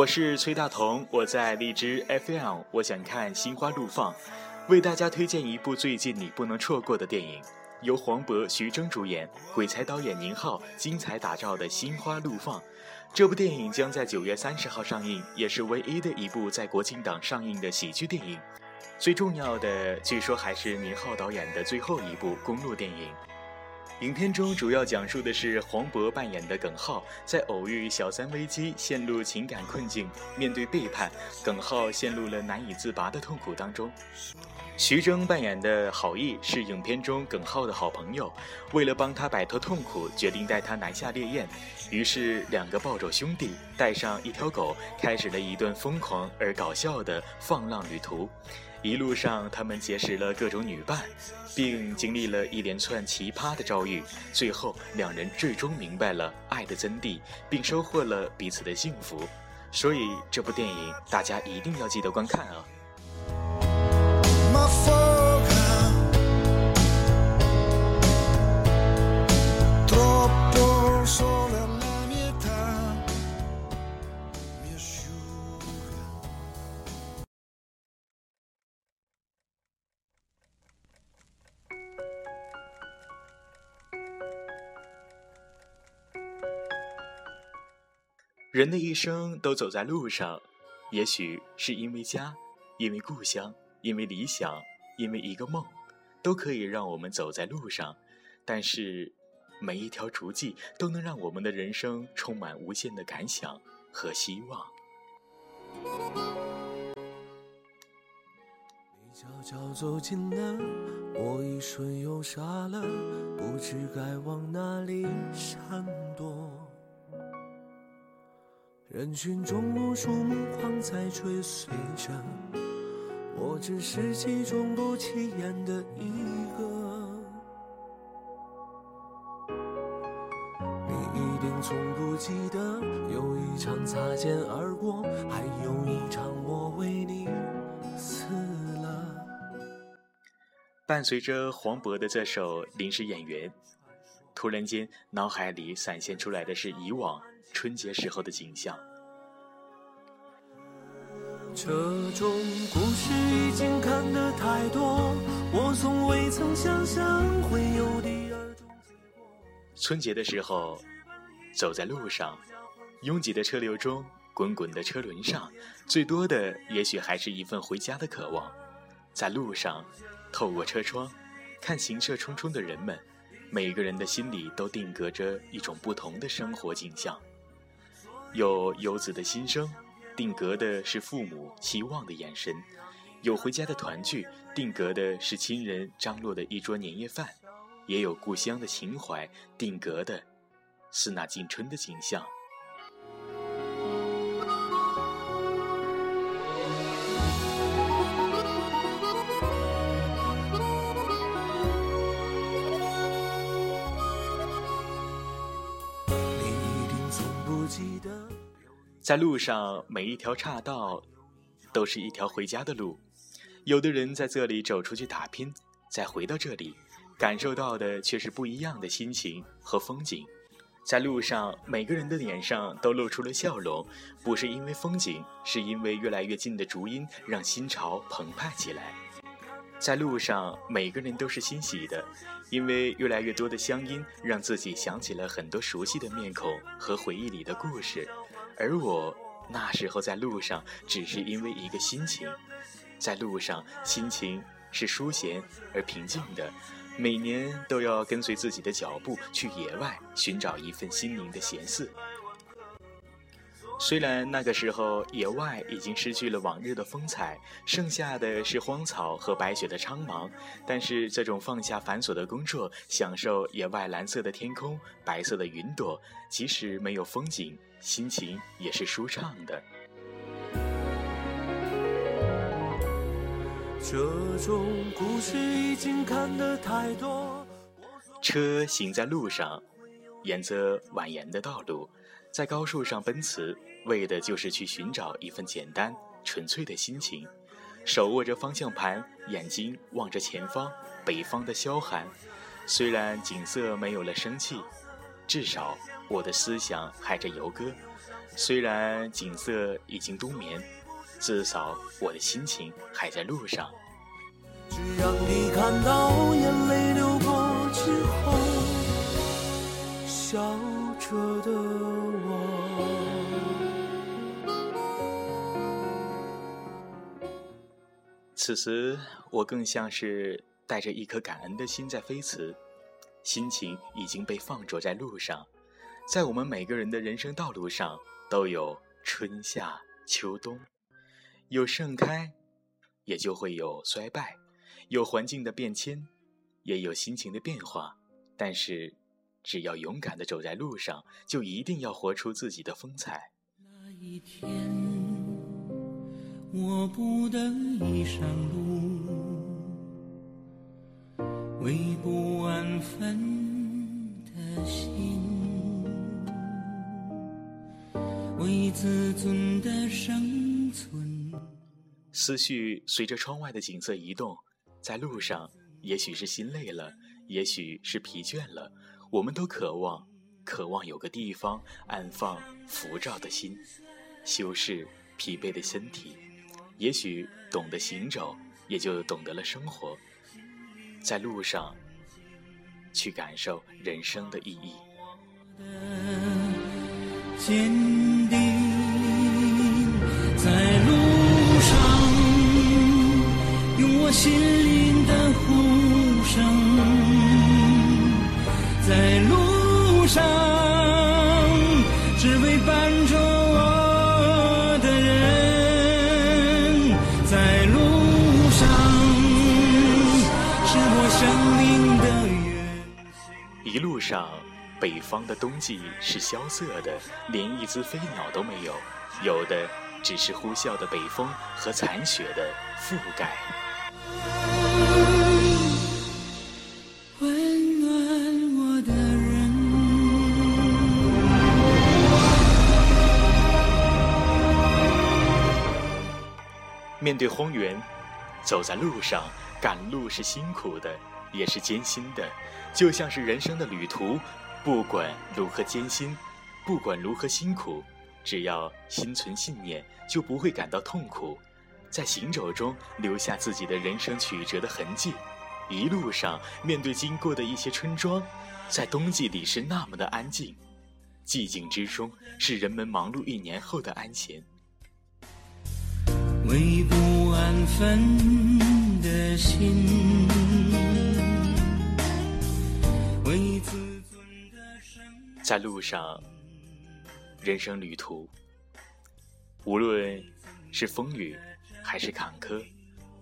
我是崔大同，我在荔枝 FM，我想看心花怒放，为大家推荐一部最近你不能错过的电影，由黄渤、徐峥主演，鬼才导演宁浩精彩打造的《心花怒放》。这部电影将在九月三十号上映，也是唯一的一部在国庆档上映的喜剧电影。最重要的，据说还是宁浩导演的最后一部公路电影。影片中主要讲述的是黄渤扮演的耿浩，在偶遇小三危机，陷入情感困境，面对背叛，耿浩陷入了难以自拔的痛苦当中。徐峥扮演的郝毅是影片中耿浩的好朋友，为了帮他摆脱痛苦，决定带他南下烈焰。于是，两个暴走兄弟带上一条狗，开始了一段疯狂而搞笑的放浪旅途。一路上，他们结识了各种女伴，并经历了一连串奇葩的遭遇。最后，两人最终明白了爱的真谛，并收获了彼此的幸福。所以，这部电影大家一定要记得观看啊！人的一生都走在路上，也许是因为家，因为故乡，因为理想，因为一个梦，都可以让我们走在路上。但是，每一条足迹都能让我们的人生充满无限的感想和希望。你悄悄走近了，我一瞬又傻了，不知该往哪里闪躲。人群中无数目光在追随着，我只是其中不起眼的一个。你一定从不记得，有一场擦肩而过，还有一场我为你死了。伴随着黄渤的这首《临时演员》，突然间脑海里闪现出来的是以往。春节时候的景象。这种故事已经看得太多，我从未曾想象会有第二种结果。春节的时候，走在路上，拥挤的车流中，滚滚的车轮上，最多的也许还是一份回家的渴望。在路上，透过车窗，看行色匆匆的人们，每个人的心里都定格着一种不同的生活景象。有游子的心声，定格的是父母期望的眼神；有回家的团聚，定格的是亲人张罗的一桌年夜饭；也有故乡的情怀，定格的是那进春的景象。在路上，每一条岔道都是一条回家的路。有的人在这里走出去打拼，再回到这里，感受到的却是不一样的心情和风景。在路上，每个人的脸上都露出了笑容，不是因为风景，是因为越来越近的竹音让心潮澎湃起来。在路上，每个人都是欣喜的，因为越来越多的乡音让自己想起了很多熟悉的面孔和回忆里的故事。而我那时候在路上，只是因为一个心情，在路上心情是舒闲而平静的。每年都要跟随自己的脚步去野外寻找一份心灵的闲适。虽然那个时候野外已经失去了往日的风采，剩下的是荒草和白雪的苍茫，但是这种放下繁琐的工作，享受野外蓝色的天空、白色的云朵，即使没有风景，心情也是舒畅的。这种故事已经看得太多。车行在路上，沿着蜿蜒的道路，在高速上奔驰。为的就是去寻找一份简单纯粹的心情，手握着方向盘，眼睛望着前方，北方的萧寒。虽然景色没有了生气，至少我的思想还在游歌。虽然景色已经冬眠，至少我的心情还在路上。只让你看到眼泪流过之后，笑着的此时，我更像是带着一颗感恩的心在飞驰，心情已经被放逐在路上。在我们每个人的人生道路上，都有春夏秋冬，有盛开，也就会有衰败，有环境的变迁，也有心情的变化。但是，只要勇敢的走在路上，就一定要活出自己的风采。那一天。我不得已上路，为不安分的心，为自尊的生存。思绪随着窗外的景色移动，在路上，也许是心累了，也许是疲倦了，我们都渴望，渴望有个地方安放浮躁的心，修饰疲惫的身体。也许懂得行走，也就懂得了生活。在路上，去感受人生的意义。坚定在路上，用我心灵的呼声，在路上，上，北方的冬季是萧瑟的，连一只飞鸟都没有，有的只是呼啸的北风和残雪的覆盖。温暖我的人。面对荒原，走在路上，赶路是辛苦的，也是艰辛的。就像是人生的旅途，不管如何艰辛，不管如何辛苦，只要心存信念，就不会感到痛苦。在行走中留下自己的人生曲折的痕迹，一路上面对经过的一些村庄，在冬季里是那么的安静，寂静之中是人们忙碌一年后的安闲。为不安分的心。在路上，人生旅途，无论是风雨还是坎坷，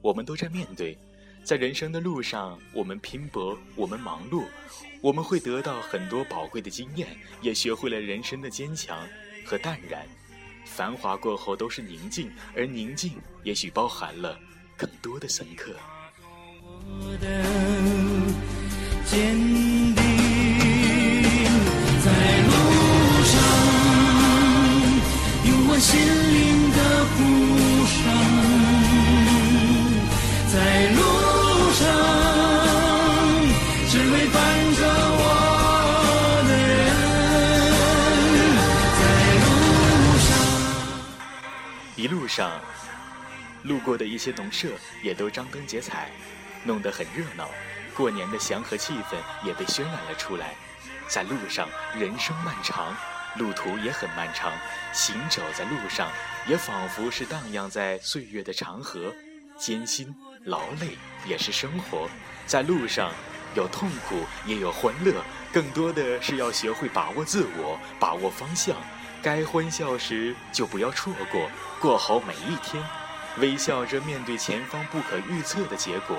我们都在面对。在人生的路上，我们拼搏，我们忙碌，我们会得到很多宝贵的经验，也学会了人生的坚强和淡然。繁华过后都是宁静，而宁静也许包含了更多的深刻。过的一些农舍也都张灯结彩，弄得很热闹。过年的祥和气氛也被渲染了出来。在路上，人生漫长，路途也很漫长。行走在路上，也仿佛是荡漾在岁月的长河。艰辛、劳累也是生活。在路上，有痛苦，也有欢乐，更多的是要学会把握自我，把握方向。该欢笑时就不要错过，过好每一天，微笑着面对前方不可预测的结果。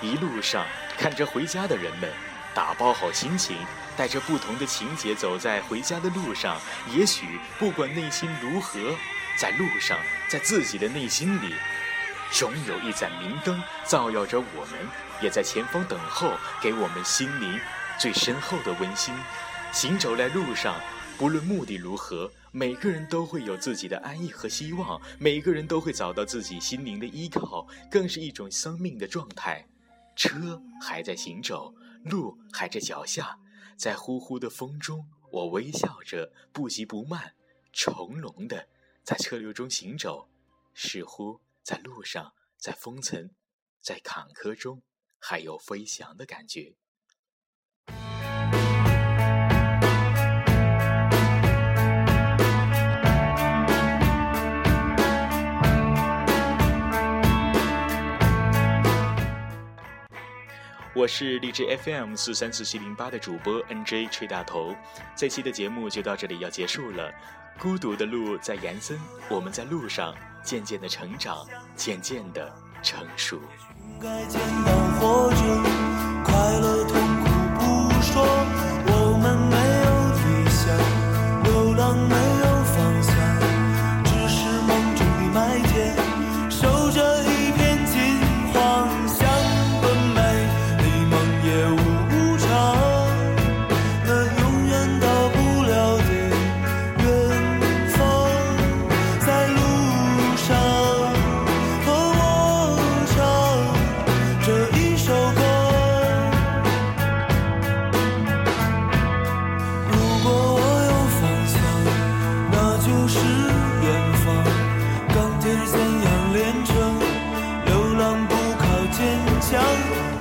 一路上看着回家的人们，打包好心情，带着不同的情节走在回家的路上。也许不管内心如何，在路上，在自己的内心里，总有一盏明灯照耀着我们，也在前方等候，给我们心灵最深厚的温馨。行走在路上，不论目的如何，每个人都会有自己的安逸和希望，每个人都会找到自己心灵的依靠，更是一种生命的状态。车还在行走，路还在脚下，在呼呼的风中，我微笑着，不急不慢，从容的在车流中行走，似乎在路上，在风层，在坎坷中，还有飞翔的感觉。我是荔枝 FM 四三四七零八的主播 NJ 吹大头，这期的节目就到这里要结束了。孤独的路在延伸，我们在路上渐渐的成长，渐渐的成熟。该快乐想